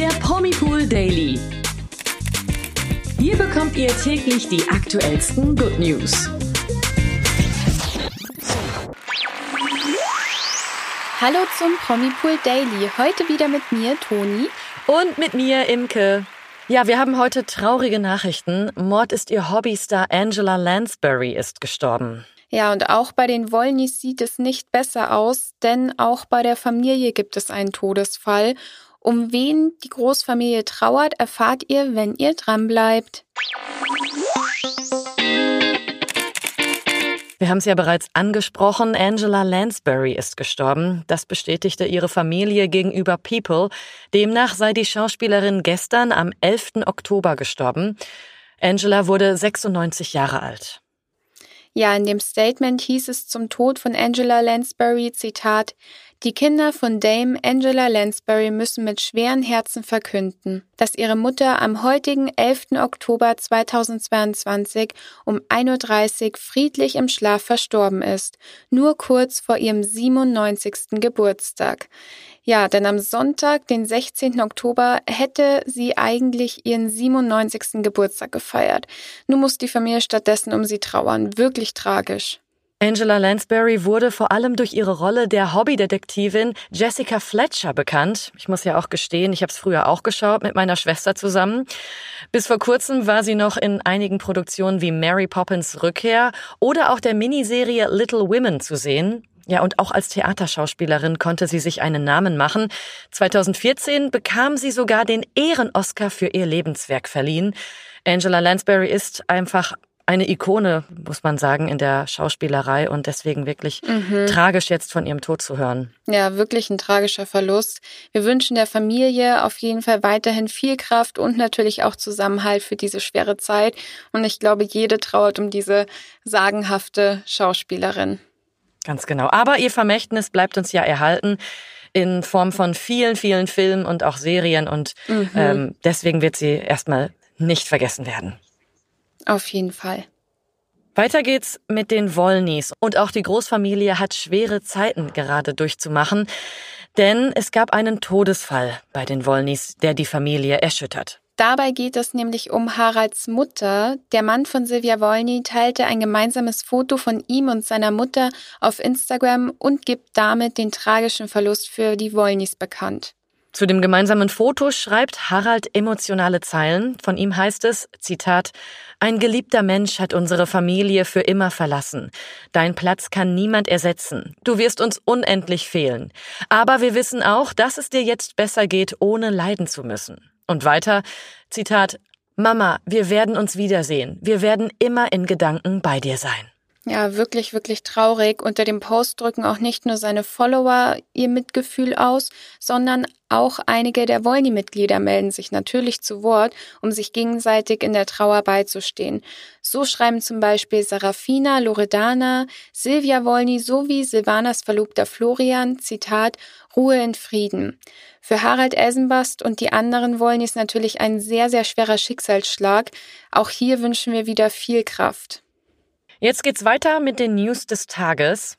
der Promipool Daily. Hier bekommt ihr täglich die aktuellsten Good News. Hallo zum Promipool Daily. Heute wieder mit mir, Toni. Und mit mir, Imke. Ja, wir haben heute traurige Nachrichten. Mord ist ihr Hobbystar Angela Lansbury ist gestorben. Ja, und auch bei den Wollnys sieht es nicht besser aus, denn auch bei der Familie gibt es einen Todesfall. Um wen die Großfamilie trauert, erfahrt ihr, wenn ihr dranbleibt. Wir haben es ja bereits angesprochen, Angela Lansbury ist gestorben. Das bestätigte ihre Familie gegenüber People. Demnach sei die Schauspielerin gestern am 11. Oktober gestorben. Angela wurde 96 Jahre alt. Ja, in dem Statement hieß es zum Tod von Angela Lansbury, Zitat, die Kinder von Dame Angela Lansbury müssen mit schweren Herzen verkünden, dass ihre Mutter am heutigen 11. Oktober 2022 um 1.30 Uhr friedlich im Schlaf verstorben ist, nur kurz vor ihrem 97. Geburtstag. Ja, denn am Sonntag, den 16. Oktober, hätte sie eigentlich ihren 97. Geburtstag gefeiert. Nun muss die Familie stattdessen um sie trauern. Wirklich tragisch. Angela Lansbury wurde vor allem durch ihre Rolle der Hobbydetektivin Jessica Fletcher bekannt. Ich muss ja auch gestehen, ich habe es früher auch geschaut mit meiner Schwester zusammen. Bis vor kurzem war sie noch in einigen Produktionen wie Mary Poppins Rückkehr oder auch der Miniserie Little Women zu sehen. Ja, und auch als Theaterschauspielerin konnte sie sich einen Namen machen. 2014 bekam sie sogar den Ehren-Oscar für ihr Lebenswerk verliehen. Angela Lansbury ist einfach eine Ikone, muss man sagen, in der Schauspielerei und deswegen wirklich mhm. tragisch jetzt von ihrem Tod zu hören. Ja, wirklich ein tragischer Verlust. Wir wünschen der Familie auf jeden Fall weiterhin viel Kraft und natürlich auch Zusammenhalt für diese schwere Zeit. Und ich glaube, jede trauert um diese sagenhafte Schauspielerin. Ganz genau. Aber ihr Vermächtnis bleibt uns ja erhalten in Form von vielen, vielen Filmen und auch Serien und mhm. ähm, deswegen wird sie erstmal nicht vergessen werden. Auf jeden Fall. Weiter geht's mit den Wollnys. Und auch die Großfamilie hat schwere Zeiten gerade durchzumachen, denn es gab einen Todesfall bei den Wollnys, der die Familie erschüttert. Dabei geht es nämlich um Haralds Mutter. Der Mann von Silvia Wolny teilte ein gemeinsames Foto von ihm und seiner Mutter auf Instagram und gibt damit den tragischen Verlust für die Wolnys bekannt. Zu dem gemeinsamen Foto schreibt Harald emotionale Zeilen. Von ihm heißt es, Zitat, ein geliebter Mensch hat unsere Familie für immer verlassen. Dein Platz kann niemand ersetzen. Du wirst uns unendlich fehlen. Aber wir wissen auch, dass es dir jetzt besser geht, ohne leiden zu müssen. Und weiter, Zitat, Mama, wir werden uns wiedersehen. Wir werden immer in Gedanken bei dir sein. Ja, wirklich, wirklich traurig. Unter dem Post drücken auch nicht nur seine Follower ihr Mitgefühl aus, sondern auch einige der Wolny-Mitglieder melden sich natürlich zu Wort, um sich gegenseitig in der Trauer beizustehen. So schreiben zum Beispiel Sarafina, Loredana, Silvia Wolny sowie Silvanas Verlobter Florian, Zitat, Ruhe in Frieden. Für Harald Elsenbast und die anderen Wollnys natürlich ein sehr, sehr schwerer Schicksalsschlag. Auch hier wünschen wir wieder viel Kraft. Jetzt geht's weiter mit den News des Tages.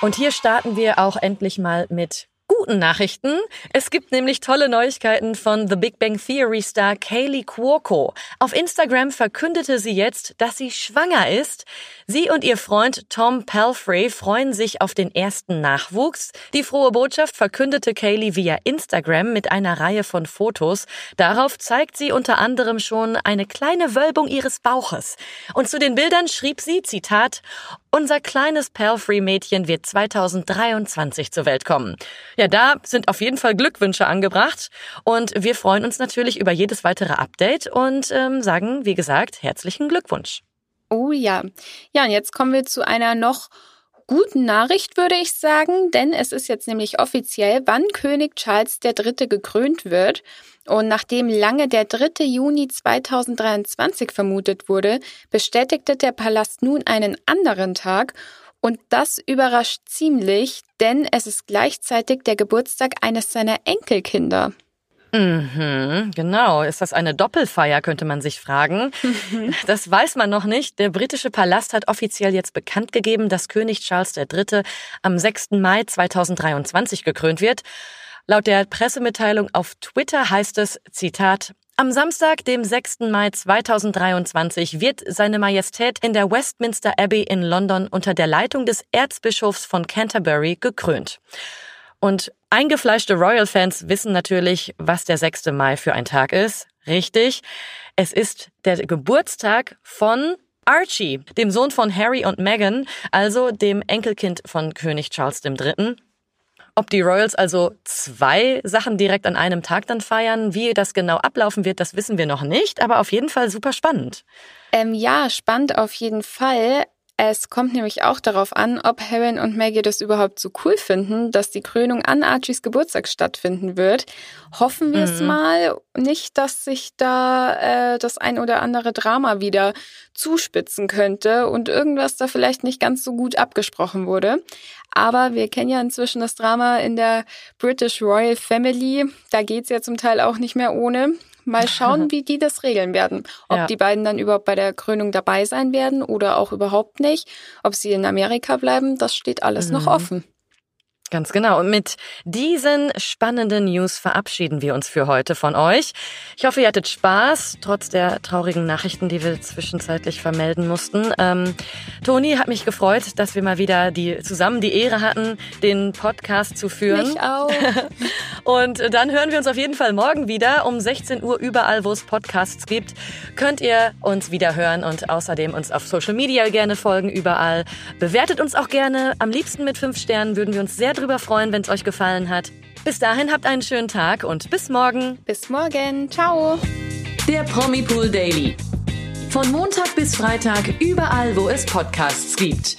Und hier starten wir auch endlich mal mit guten Nachrichten. Es gibt nämlich tolle Neuigkeiten von The Big Bang Theory Star Kaylee Cuoco. Auf Instagram verkündete sie jetzt, dass sie schwanger ist. Sie und ihr Freund Tom Palfrey freuen sich auf den ersten Nachwuchs. Die frohe Botschaft verkündete Kaylee via Instagram mit einer Reihe von Fotos. Darauf zeigt sie unter anderem schon eine kleine Wölbung ihres Bauches. Und zu den Bildern schrieb sie, Zitat, unser kleines Palfrey-Mädchen wird 2023 zur Welt kommen. Ja, da sind auf jeden Fall Glückwünsche angebracht und wir freuen uns natürlich über jedes weitere Update und ähm, sagen, wie gesagt, herzlichen Glückwunsch. Oh ja. Ja, und jetzt kommen wir zu einer noch guten Nachricht, würde ich sagen, denn es ist jetzt nämlich offiziell, wann König Charles III. gekrönt wird. Und nachdem lange der 3. Juni 2023 vermutet wurde, bestätigte der Palast nun einen anderen Tag. Und das überrascht ziemlich, denn es ist gleichzeitig der Geburtstag eines seiner Enkelkinder. Mhm, genau. Ist das eine Doppelfeier, könnte man sich fragen. Das weiß man noch nicht. Der britische Palast hat offiziell jetzt bekannt gegeben, dass König Charles III. am 6. Mai 2023 gekrönt wird. Laut der Pressemitteilung auf Twitter heißt es, Zitat, am Samstag, dem 6. Mai 2023, wird seine Majestät in der Westminster Abbey in London unter der Leitung des Erzbischofs von Canterbury gekrönt. Und eingefleischte Royal-Fans wissen natürlich, was der 6. Mai für ein Tag ist. Richtig. Es ist der Geburtstag von Archie, dem Sohn von Harry und Meghan, also dem Enkelkind von König Charles III. Ob die Royals also zwei Sachen direkt an einem Tag dann feiern, wie das genau ablaufen wird, das wissen wir noch nicht, aber auf jeden Fall super spannend. Ähm, ja, spannend auf jeden Fall. Es kommt nämlich auch darauf an, ob Harry und Maggie das überhaupt so cool finden, dass die Krönung an Archies Geburtstag stattfinden wird. Hoffen wir mhm. es mal nicht, dass sich da äh, das ein oder andere Drama wieder zuspitzen könnte und irgendwas da vielleicht nicht ganz so gut abgesprochen wurde. Aber wir kennen ja inzwischen das Drama in der British Royal Family. Da geht's ja zum Teil auch nicht mehr ohne. Mal schauen, wie die das regeln werden. Ob ja. die beiden dann überhaupt bei der Krönung dabei sein werden oder auch überhaupt nicht. Ob sie in Amerika bleiben, das steht alles mhm. noch offen. Ganz genau. Und mit diesen spannenden News verabschieden wir uns für heute von euch. Ich hoffe, ihr hattet Spaß, trotz der traurigen Nachrichten, die wir zwischenzeitlich vermelden mussten. Ähm, Toni hat mich gefreut, dass wir mal wieder die, zusammen die Ehre hatten, den Podcast zu führen. Mich auch. Und dann hören wir uns auf jeden Fall morgen wieder um 16 Uhr überall, wo es Podcasts gibt. Könnt ihr uns wieder hören und außerdem uns auf Social Media gerne folgen, überall. Bewertet uns auch gerne. Am liebsten mit fünf Sternen würden wir uns sehr drüber freuen, wenn es euch gefallen hat. Bis dahin habt einen schönen Tag und bis morgen. Bis morgen. Ciao. Der Promi Pool Daily. Von Montag bis Freitag überall, wo es Podcasts gibt.